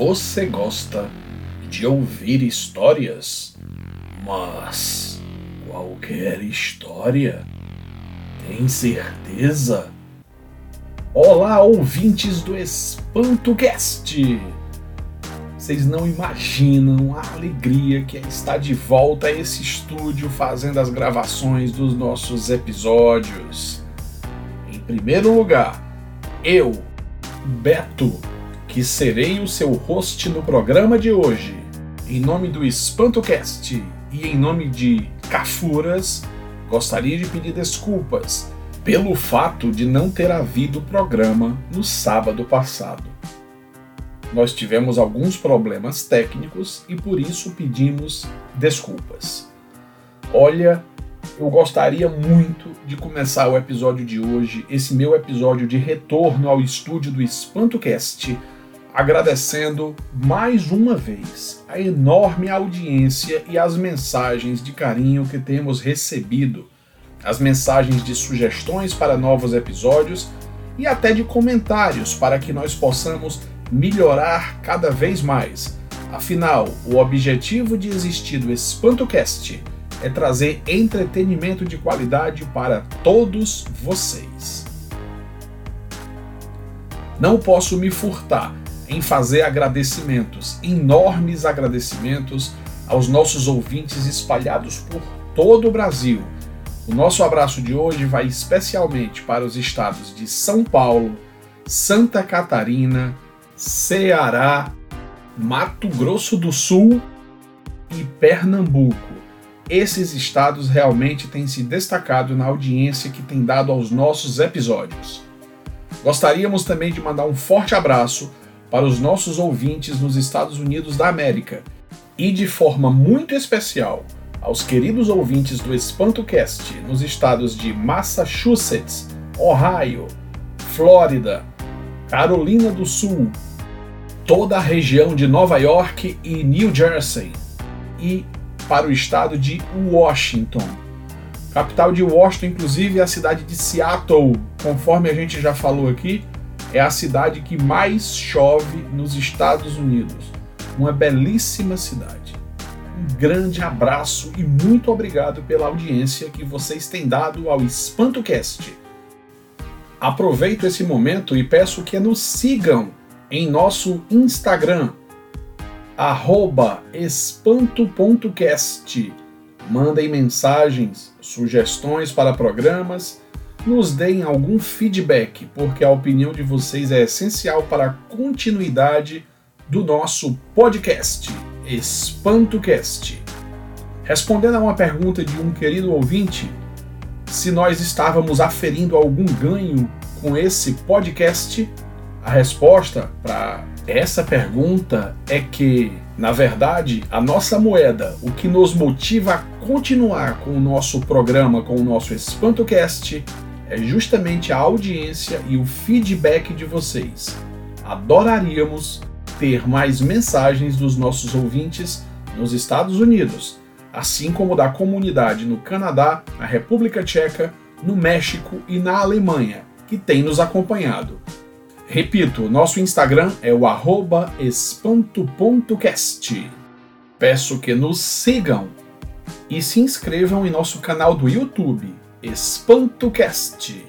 Você gosta de ouvir histórias? Mas qualquer história? Tem certeza? Olá, ouvintes do EspantoCast! Vocês não imaginam a alegria que é estar de volta a esse estúdio fazendo as gravações dos nossos episódios. Em primeiro lugar, eu, Beto, que serei o seu host no programa de hoje. Em nome do EspantoCast e em nome de Cafuras, gostaria de pedir desculpas pelo fato de não ter havido programa no sábado passado. Nós tivemos alguns problemas técnicos e por isso pedimos desculpas. Olha, eu gostaria muito de começar o episódio de hoje, esse meu episódio de retorno ao estúdio do EspantoCast, agradecendo mais uma vez a enorme audiência e as mensagens de carinho que temos recebido, as mensagens de sugestões para novos episódios e até de comentários para que nós possamos melhorar cada vez mais. Afinal, o objetivo de existir do EspantoCast é trazer entretenimento de qualidade para todos vocês. Não posso me furtar em fazer agradecimentos, enormes agradecimentos aos nossos ouvintes espalhados por todo o Brasil. O nosso abraço de hoje vai especialmente para os estados de São Paulo, Santa Catarina, Ceará, Mato Grosso do Sul e Pernambuco. Esses estados realmente têm se destacado na audiência que tem dado aos nossos episódios. Gostaríamos também de mandar um forte abraço para os nossos ouvintes nos Estados Unidos da América e de forma muito especial aos queridos ouvintes do EspantoCast nos estados de Massachusetts, Ohio, Flórida, Carolina do Sul, toda a região de Nova York e New Jersey e para o estado de Washington. Capital de Washington, inclusive, é a cidade de Seattle, conforme a gente já falou aqui, é a cidade que mais chove nos Estados Unidos. Uma belíssima cidade. Um grande abraço e muito obrigado pela audiência que vocês têm dado ao EspantoCast. Aproveito esse momento e peço que nos sigam em nosso Instagram, espanto.cast. Mandem mensagens, sugestões para programas nos deem algum feedback, porque a opinião de vocês é essencial para a continuidade do nosso podcast EspantoCast. Respondendo a uma pergunta de um querido ouvinte, se nós estávamos aferindo algum ganho com esse podcast, a resposta para essa pergunta é que, na verdade, a nossa moeda, o que nos motiva a continuar com o nosso programa, com o nosso EspantoCast, é justamente a audiência e o feedback de vocês. Adoraríamos ter mais mensagens dos nossos ouvintes nos Estados Unidos, assim como da comunidade no Canadá, na República Tcheca, no México e na Alemanha, que tem nos acompanhado. Repito, nosso Instagram é o espanto.cast. Peço que nos sigam e se inscrevam em nosso canal do YouTube EspantoCast.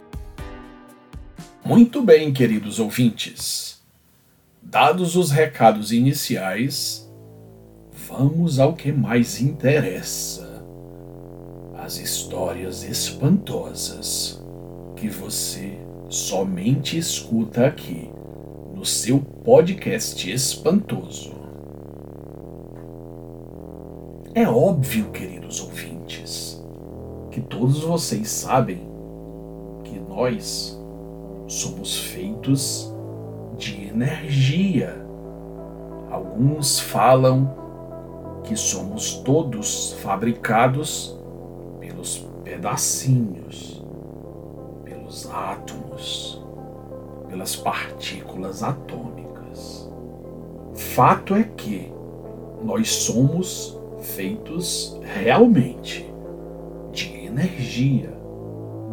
Muito bem, queridos ouvintes. Dados os recados iniciais, vamos ao que mais interessa: as histórias espantosas que você somente escuta aqui no seu podcast espantoso. É óbvio, queridos ouvintes que todos vocês sabem que nós somos feitos de energia. Alguns falam que somos todos fabricados pelos pedacinhos, pelos átomos, pelas partículas atômicas. Fato é que nós somos feitos realmente energia,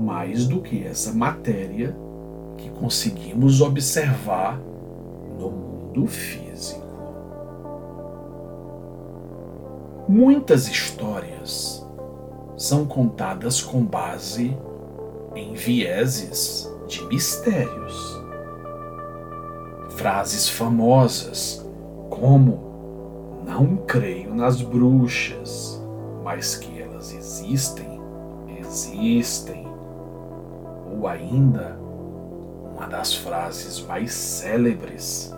mais do que essa matéria que conseguimos observar no mundo físico. Muitas histórias são contadas com base em vieses de mistérios. Frases famosas como não creio nas bruxas, mas que elas existem, existem. Ou ainda, uma das frases mais célebres,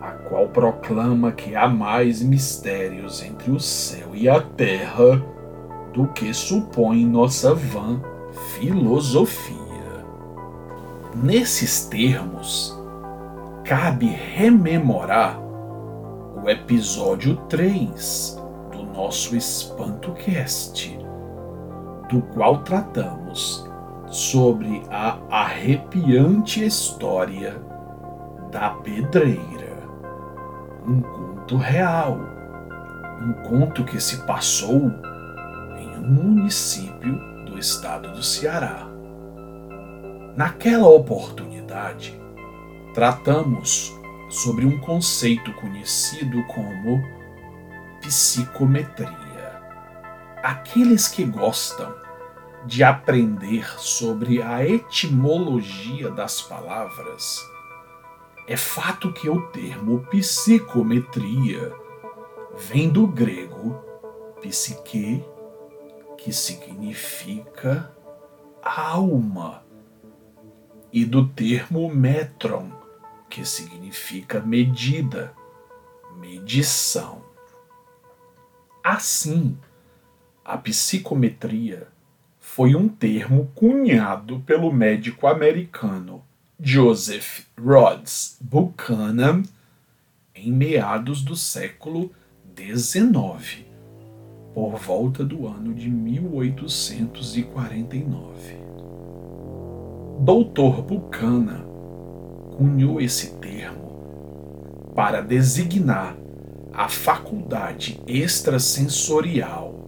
a qual proclama que há mais mistérios entre o céu e a terra do que supõe nossa vã filosofia. Nesses termos, cabe rememorar o episódio 3 do nosso EspantoCast, do qual tratamos sobre a arrepiante história da pedreira. Um conto real, um conto que se passou em um município do estado do Ceará. Naquela oportunidade, tratamos sobre um conceito conhecido como psicometria. Aqueles que gostam de aprender sobre a etimologia das palavras, é fato que o termo psicometria vem do grego psique, que significa alma, e do termo metron, que significa medida, medição. Assim, a psicometria foi um termo cunhado pelo médico americano Joseph Rhodes Buchanan em meados do século XIX, por volta do ano de 1849. Dr. Buchanan cunhou esse termo para designar a faculdade extrasensorial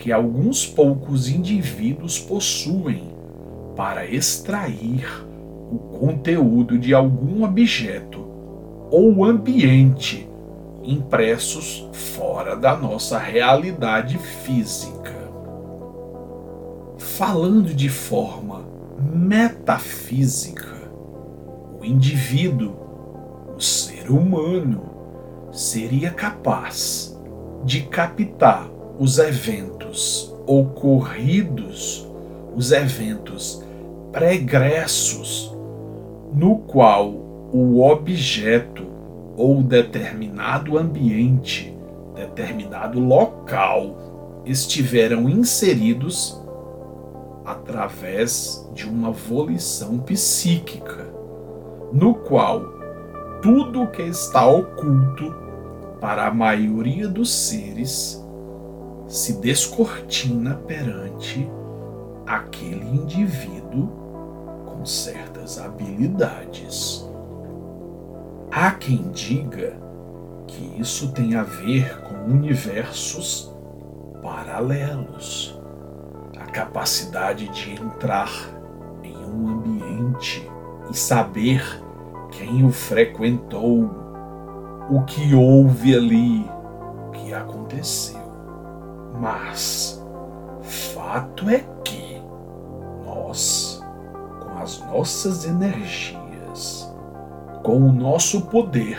que alguns poucos indivíduos possuem para extrair o conteúdo de algum objeto ou ambiente impressos fora da nossa realidade física. Falando de forma metafísica, o indivíduo, o ser humano, seria capaz de captar os eventos ocorridos, os eventos pregressos, no qual o objeto ou determinado ambiente, determinado local estiveram inseridos através de uma volição psíquica no qual tudo que está oculto para a maioria dos seres se descortina perante aquele indivíduo com certas habilidades. Há quem diga que isso tem a ver com universos paralelos, a capacidade de entrar em um ambiente e saber quem o frequentou, o que houve ali, o que aconteceu. Mas fato é que nós, com as nossas energias, com o nosso poder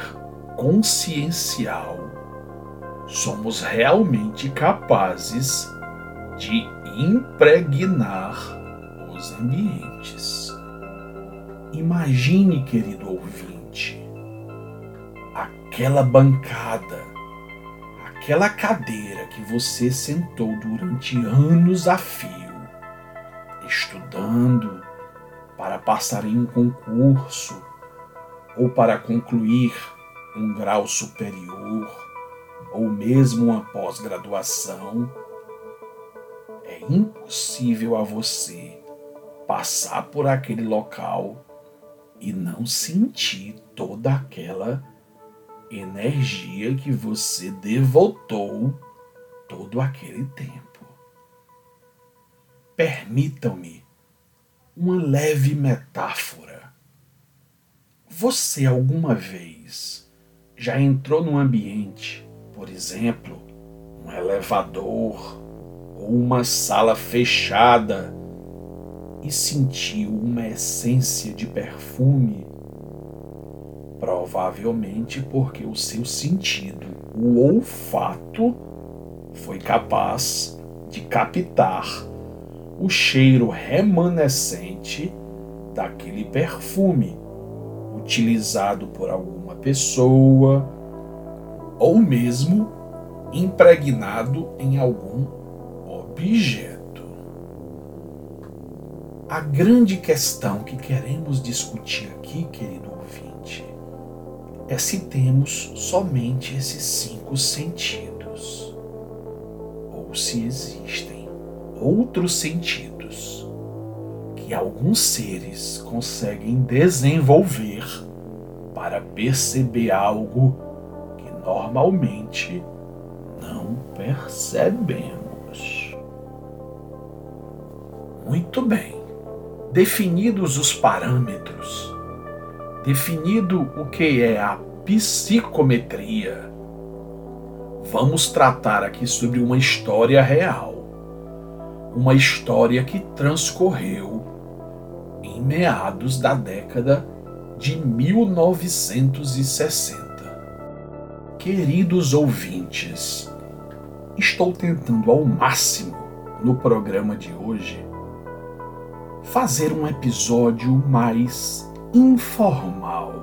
consciencial, somos realmente capazes de impregnar os ambientes. Imagine, querido ouvinte, aquela bancada, aquela cadeira que você sentou durante anos a fio, estudando para passar em um concurso ou para concluir um grau superior ou mesmo uma pós-graduação. É impossível a você passar por aquele local e não sentir toda aquela energia que você devotou todo aquele tempo. Permitam-me uma leve metáfora. Você alguma vez já entrou num ambiente, por exemplo, um elevador ou uma sala fechada e sentiu uma essência de perfume, provavelmente porque o seu sentido, o olfato, foi capaz de captar o cheiro remanescente daquele perfume utilizado por alguma pessoa ou mesmo impregnado em algum objeto. A grande questão que queremos discutir aqui, querido é se temos somente esses cinco sentidos ou se existem outros sentidos que alguns seres conseguem desenvolver para perceber algo que normalmente não percebemos. Muito bem definidos os parâmetros, definido o que é a psicometria, vamos tratar aqui sobre uma história real. Uma história que transcorreu em meados da década de 1960. Queridos ouvintes, estou tentando ao máximo no programa de hoje fazer um episódio mais informal,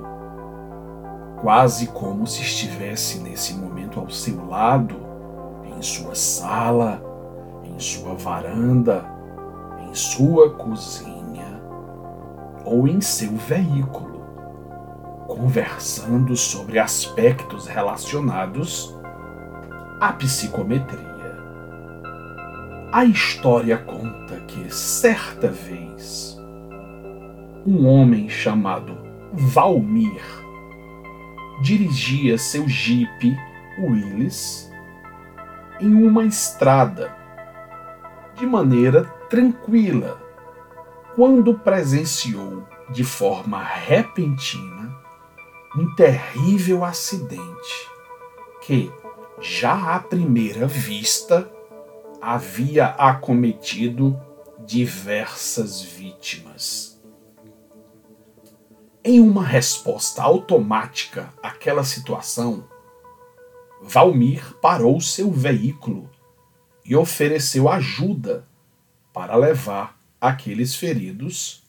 quase como se estivesse nesse momento ao seu lado, em sua sala, em sua varanda, em sua cozinha ou em seu veículo, conversando sobre aspectos relacionados à psicometria. A história conta que, certa vez, um homem chamado Valmir dirigia seu jipe Willis em uma estrada de maneira tranquila quando presenciou de forma repentina um terrível acidente que, já à primeira vista, havia acometido diversas vítimas. Em uma resposta automática àquela situação, Valmir parou seu veículo e ofereceu ajuda para levar aqueles feridos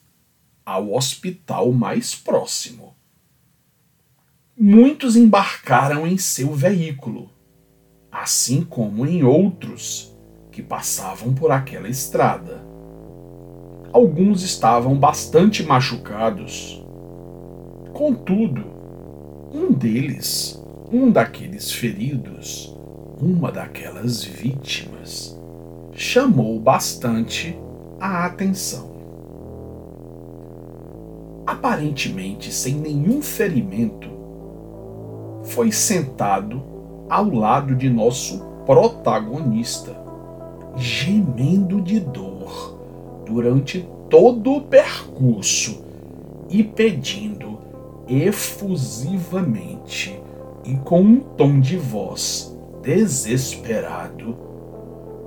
ao hospital mais próximo. Muitos embarcaram em seu veículo, assim como em outros que passavam por aquela estrada. Alguns estavam bastante machucados. Contudo, um deles, um daqueles feridos, uma daquelas vítimas, chamou bastante a atenção. Aparentemente sem nenhum ferimento, foi sentado ao lado de nosso protagonista gemendo de dor durante todo o percurso e pedindo efusivamente e com um tom de voz desesperado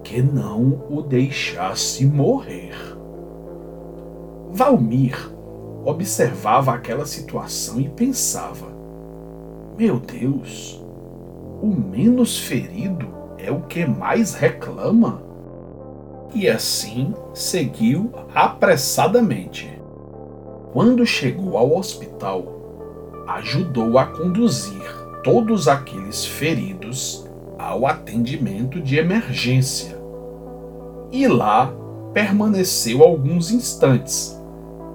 que não o deixasse morrer. Valmir observava aquela situação e pensava: Meu Deus, o menos ferido é o que mais reclama? e assim seguiu apressadamente. Quando chegou ao hospital, ajudou a conduzir todos aqueles feridos ao atendimento de emergência. E lá permaneceu alguns instantes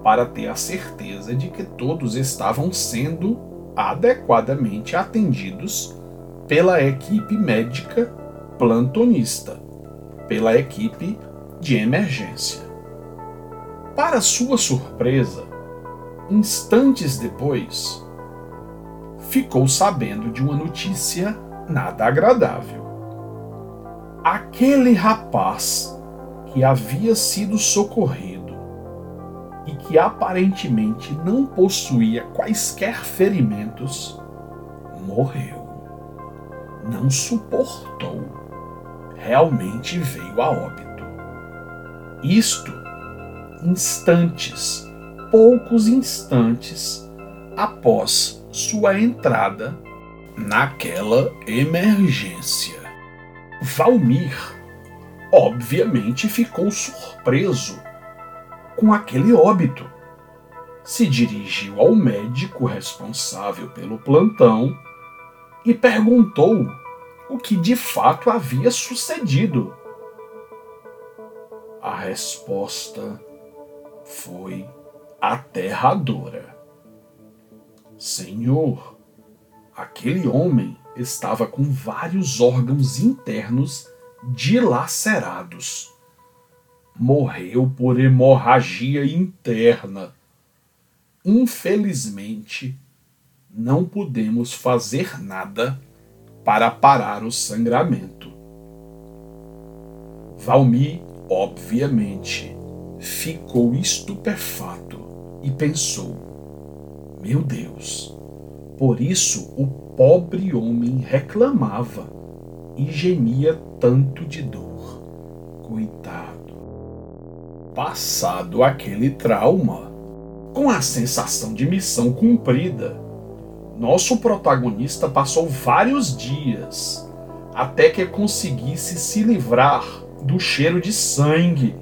para ter a certeza de que todos estavam sendo adequadamente atendidos pela equipe médica plantonista, pela equipe de emergência. Para sua surpresa, instantes depois, ficou sabendo de uma notícia nada agradável. Aquele rapaz que havia sido socorrido e que aparentemente não possuía quaisquer ferimentos, morreu. Não suportou realmente veio a óbito. Isto instantes, poucos instantes após sua entrada naquela emergência. Valmir, obviamente, ficou surpreso com aquele óbito. Se dirigiu ao médico responsável pelo plantão e perguntou o que de fato havia sucedido. A resposta foi aterradora. Senhor, aquele homem estava com vários órgãos internos dilacerados. Morreu por hemorragia interna. Infelizmente, não podemos fazer nada para parar o sangramento. Valmi, obviamente, ficou estupefato e pensou: Meu Deus, por isso o pobre homem reclamava e gemia tanto de dor. Coitado. Passado aquele trauma, com a sensação de missão cumprida, nosso protagonista passou vários dias até que conseguisse se livrar do cheiro de sangue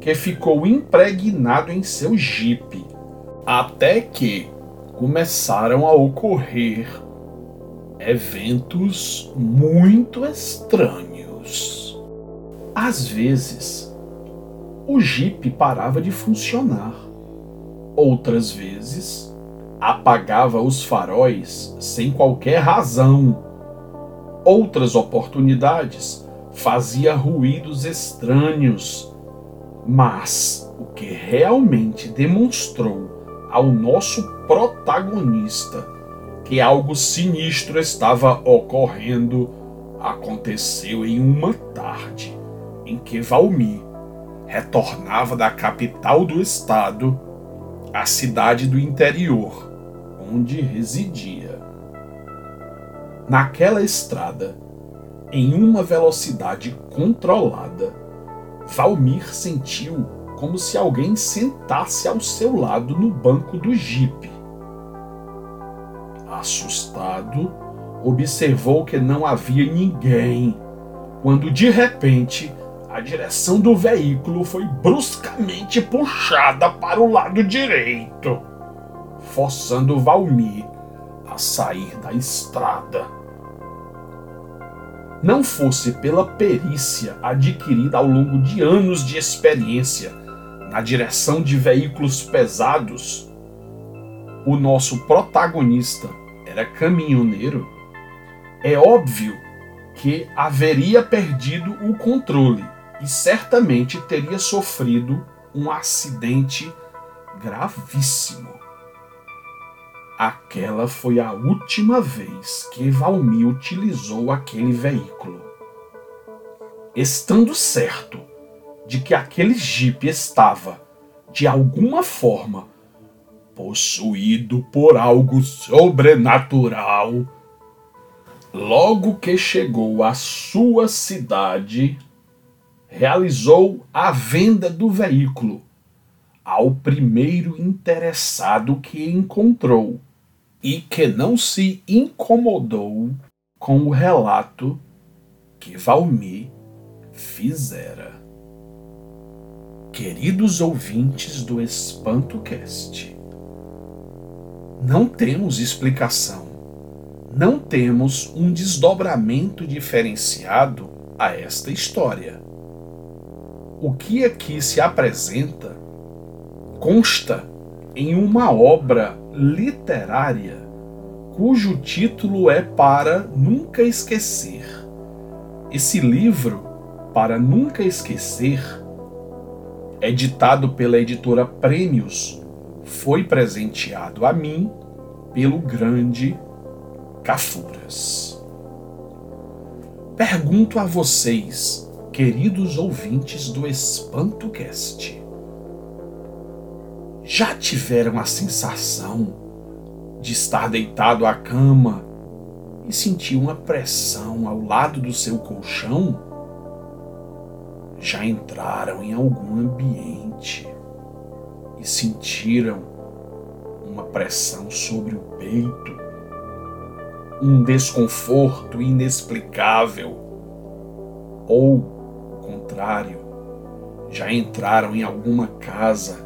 que ficou impregnado em seu jipe. Até que começaram a ocorrer eventos muito estranhos. Às vezes, o jipe parava de funcionar. Outras vezes, apagava os faróis sem qualquer razão. Outras oportunidades, fazia ruídos estranhos. Mas o que realmente demonstrou ao nosso protagonista que algo sinistro estava ocorrendo aconteceu em uma tarde em que Valmir retornava da capital do estado à cidade do interior, onde residia. Naquela estrada, em uma velocidade controlada, Valmir sentiu como se alguém sentasse ao seu lado no banco do jipe. Assustado, observou que não havia ninguém, quando de repente a direção do veículo foi bruscamente puxada para o lado direito, forçando Valmir a sair da estrada não fosse pela perícia adquirida ao longo de anos de experiência na direção de veículos pesados, o nosso protagonista era caminhoneiro, é óbvio que haveria perdido o controle e certamente teria sofrido um acidente gravíssimo. Aquela foi a última vez que Valmir utilizou aquele veículo. Estando certo de que aquele jipe estava, de alguma forma, possuído por algo sobrenatural, logo que chegou à sua cidade, realizou a venda do veículo ao primeiro interessado que encontrou e que não se incomodou com o relato que Valmir fizera. Queridos ouvintes do EspantoCast, não temos explicação, não temos um desdobramento diferenciado a esta história. O que aqui se apresenta consta em uma obra literária cujo título é Para Nunca Esquecer. Esse livro, Para Nunca Esquecer, editado pela editora Prêmios, foi presenteado a mim pelo grande Cafuras. Pergunto a vocês, queridos ouvintes do EspantoCast, já tiveram a sensação de estar deitado à cama e sentir uma pressão ao lado do seu colchão? Já entraram em algum ambiente e sentiram uma pressão sobre o peito, um desconforto inexplicável, ou, contrário, já entraram em alguma casa,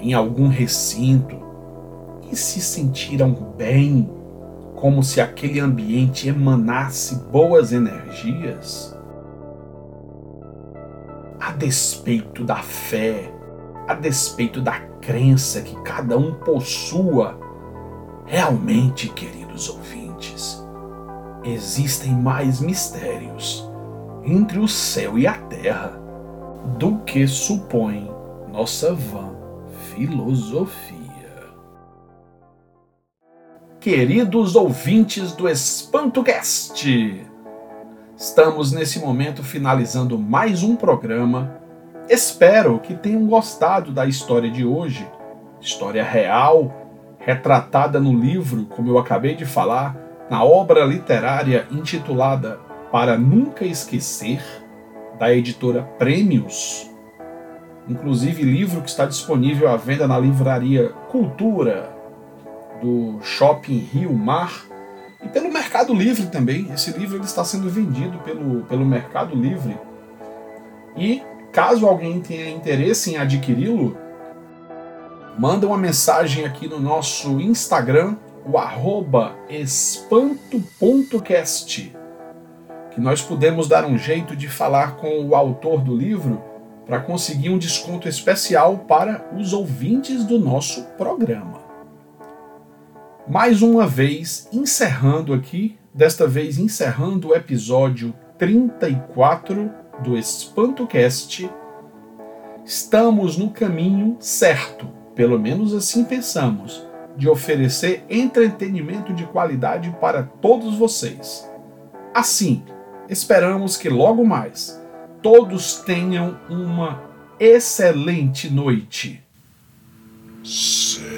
em algum recinto e se sentiram bem, como se aquele ambiente emanasse boas energias? Despeito da fé, a despeito da crença que cada um possua, realmente, queridos ouvintes, existem mais mistérios entre o céu e a terra do que supõe nossa vã filosofia. Queridos ouvintes do EspantoCast, estamos nesse momento finalizando mais um programa. Espero que tenham gostado da história de hoje, história real, retratada no livro, como eu acabei de falar, na obra literária intitulada Para Nunca Esquecer, da editora Prêmios. Inclusive, livro que está disponível à venda na livraria Cultura, do Shopping Rio Mar e pelo Mercado Livre também. Esse livro ele está sendo vendido pelo, pelo Mercado Livre. E caso alguém tenha interesse em adquiri-lo, manda uma mensagem aqui no nosso Instagram, o arroba espanto.cast, que nós podemos dar um jeito de falar com o autor do livro para conseguir um desconto especial para os ouvintes do nosso programa mais uma vez encerrando aqui, desta vez encerrando o episódio 34 do EspantoCast. Estamos no caminho certo, pelo menos assim pensamos, de oferecer entretenimento de qualidade para todos vocês. Assim, esperamos que logo mais todos tenham uma excelente noite. Será?